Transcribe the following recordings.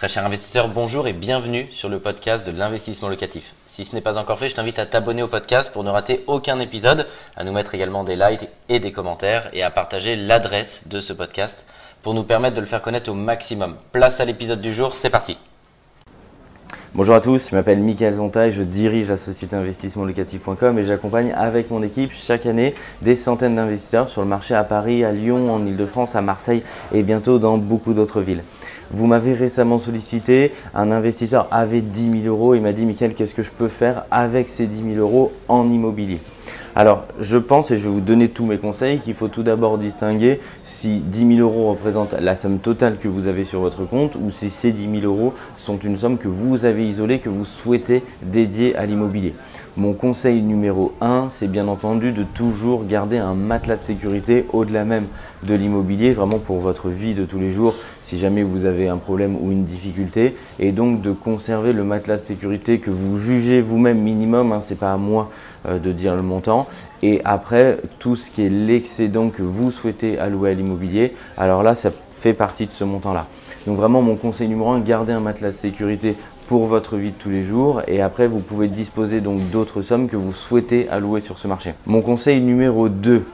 Très cher investisseur, bonjour et bienvenue sur le podcast de l'investissement locatif. Si ce n'est pas encore fait, je t'invite à t'abonner au podcast pour ne rater aucun épisode, à nous mettre également des likes et des commentaires et à partager l'adresse de ce podcast pour nous permettre de le faire connaître au maximum. Place à l'épisode du jour, c'est parti. Bonjour à tous, je m'appelle Mickaël Zonta je dirige la société investissementlocatif.com et j'accompagne avec mon équipe chaque année des centaines d'investisseurs sur le marché à Paris, à Lyon, en Ile-de-France, à Marseille et bientôt dans beaucoup d'autres villes. Vous m'avez récemment sollicité, un investisseur avait 10 000 euros et m'a dit Mickaël, qu'est-ce que je peux faire avec ces 10 000 euros en immobilier? Alors, je pense, et je vais vous donner tous mes conseils, qu'il faut tout d'abord distinguer si 10 000 euros représentent la somme totale que vous avez sur votre compte ou si ces 10 000 euros sont une somme que vous avez isolée, que vous souhaitez dédier à l'immobilier. Mon conseil numéro 1, c'est bien entendu de toujours garder un matelas de sécurité au-delà même de l'immobilier, vraiment pour votre vie de tous les jours, si jamais vous avez un problème ou une difficulté, et donc de conserver le matelas de sécurité que vous jugez vous-même minimum, hein, ce n'est pas à moi euh, de dire le montant, et après tout ce qui est l'excédent que vous souhaitez allouer à l'immobilier, alors là ça fait partie de ce montant-là. Donc vraiment mon conseil numéro 1, gardez un matelas de sécurité pour votre vie de tous les jours et après vous pouvez disposer donc d'autres sommes que vous souhaitez allouer sur ce marché. Mon conseil numéro 2,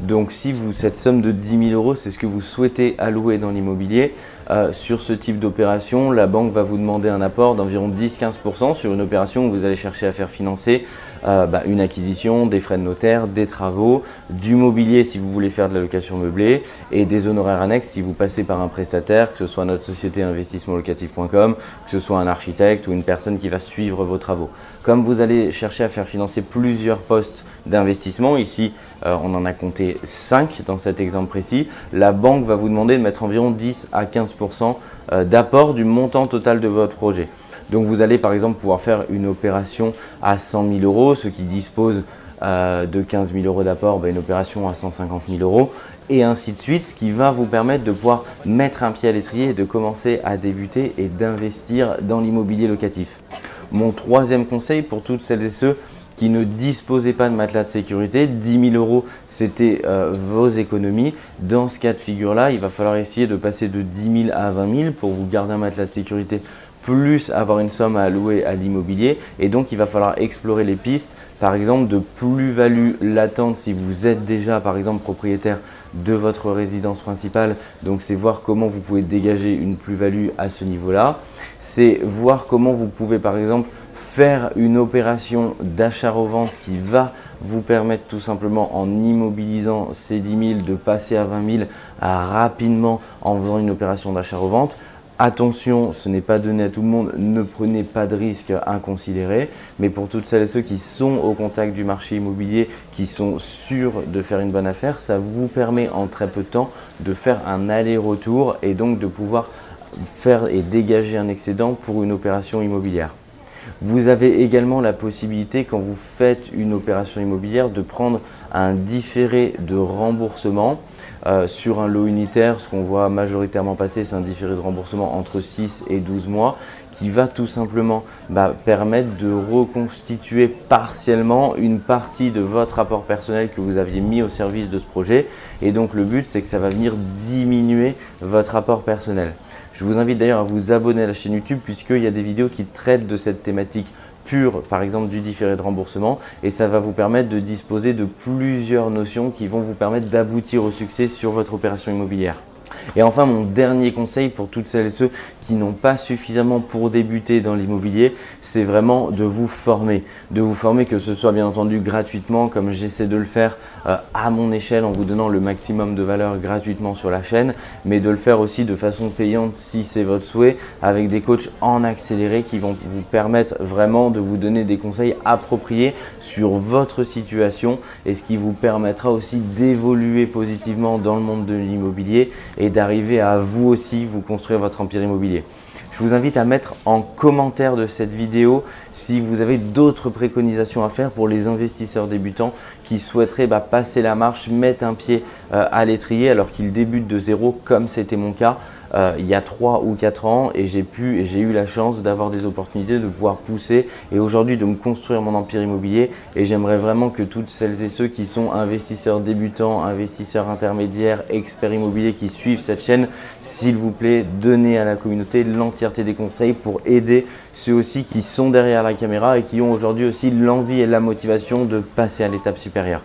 donc si vous, cette somme de 10 000 euros, c'est ce que vous souhaitez allouer dans l'immobilier, euh, sur ce type d'opération, la banque va vous demander un apport d'environ 10-15% sur une opération où vous allez chercher à faire financer euh, bah, une acquisition, des frais de notaire, des travaux, du mobilier si vous voulez faire de la location meublée et des honoraires annexes si vous passez par un prestataire, que ce soit notre société investissementlocatif.com, que ce soit un architecte ou une personne qui va suivre vos travaux. Comme vous allez chercher à faire financer plusieurs postes d'investissement, ici euh, on en a compté 5 dans cet exemple précis, la banque va vous demander de mettre environ 10 à 15% euh, d'apport du montant total de votre projet. Donc vous allez par exemple pouvoir faire une opération à 100 000 euros, ceux qui disposent euh, de 15 000 euros d'apport, ben, une opération à 150 000 euros, et ainsi de suite, ce qui va vous permettre de pouvoir mettre un pied à l'étrier de commencer à débuter et d'investir dans l'immobilier locatif. Mon troisième conseil pour toutes celles et ceux qui ne disposaient pas de matelas de sécurité. 10 000 euros, c'était euh, vos économies. Dans ce cas de figure-là, il va falloir essayer de passer de 10 000 à 20 000 pour vous garder un matelas de sécurité plus avoir une somme à allouer à l'immobilier. Et donc, il va falloir explorer les pistes, par exemple, de plus-value latente si vous êtes déjà, par exemple, propriétaire de votre résidence principale. Donc, c'est voir comment vous pouvez dégager une plus-value à ce niveau-là. C'est voir comment vous pouvez, par exemple, faire une opération d'achat-revente qui va vous permettre tout simplement en immobilisant ces 10 000 de passer à 20 000 rapidement en faisant une opération d'achat-revente. Attention, ce n'est pas donné à tout le monde, ne prenez pas de risques inconsidérés, mais pour toutes celles et ceux qui sont au contact du marché immobilier, qui sont sûrs de faire une bonne affaire, ça vous permet en très peu de temps de faire un aller-retour et donc de pouvoir faire et dégager un excédent pour une opération immobilière. Vous avez également la possibilité, quand vous faites une opération immobilière, de prendre un différé de remboursement. Euh, sur un lot unitaire, ce qu'on voit majoritairement passer, c'est un différé de remboursement entre 6 et 12 mois qui va tout simplement bah, permettre de reconstituer partiellement une partie de votre rapport personnel que vous aviez mis au service de ce projet. Et donc le but, c'est que ça va venir diminuer votre rapport personnel. Je vous invite d'ailleurs à vous abonner à la chaîne YouTube puisqu'il y a des vidéos qui traitent de cette thématique pure, par exemple du différé de remboursement, et ça va vous permettre de disposer de plusieurs notions qui vont vous permettre d'aboutir au succès sur votre opération immobilière. Et enfin, mon dernier conseil pour toutes celles et ceux qui n'ont pas suffisamment pour débuter dans l'immobilier, c'est vraiment de vous former. De vous former, que ce soit bien entendu gratuitement, comme j'essaie de le faire euh, à mon échelle en vous donnant le maximum de valeur gratuitement sur la chaîne, mais de le faire aussi de façon payante si c'est votre souhait, avec des coachs en accéléré qui vont vous permettre vraiment de vous donner des conseils appropriés sur votre situation et ce qui vous permettra aussi d'évoluer positivement dans le monde de l'immobilier et d'arriver à vous aussi vous construire votre empire immobilier. Je vous invite à mettre en commentaire de cette vidéo si vous avez d'autres préconisations à faire pour les investisseurs débutants qui souhaiteraient bah, passer la marche, mettre un pied euh, à l'étrier alors qu'ils débutent de zéro comme c'était mon cas. Euh, il y a 3 ou 4 ans et j'ai pu et j'ai eu la chance d'avoir des opportunités de pouvoir pousser et aujourd'hui de me construire mon empire immobilier et j'aimerais vraiment que toutes celles et ceux qui sont investisseurs débutants, investisseurs intermédiaires, experts immobiliers qui suivent cette chaîne, s'il vous plaît, donnez à la communauté l'entièreté des conseils pour aider ceux aussi qui sont derrière la caméra et qui ont aujourd'hui aussi l'envie et la motivation de passer à l'étape supérieure.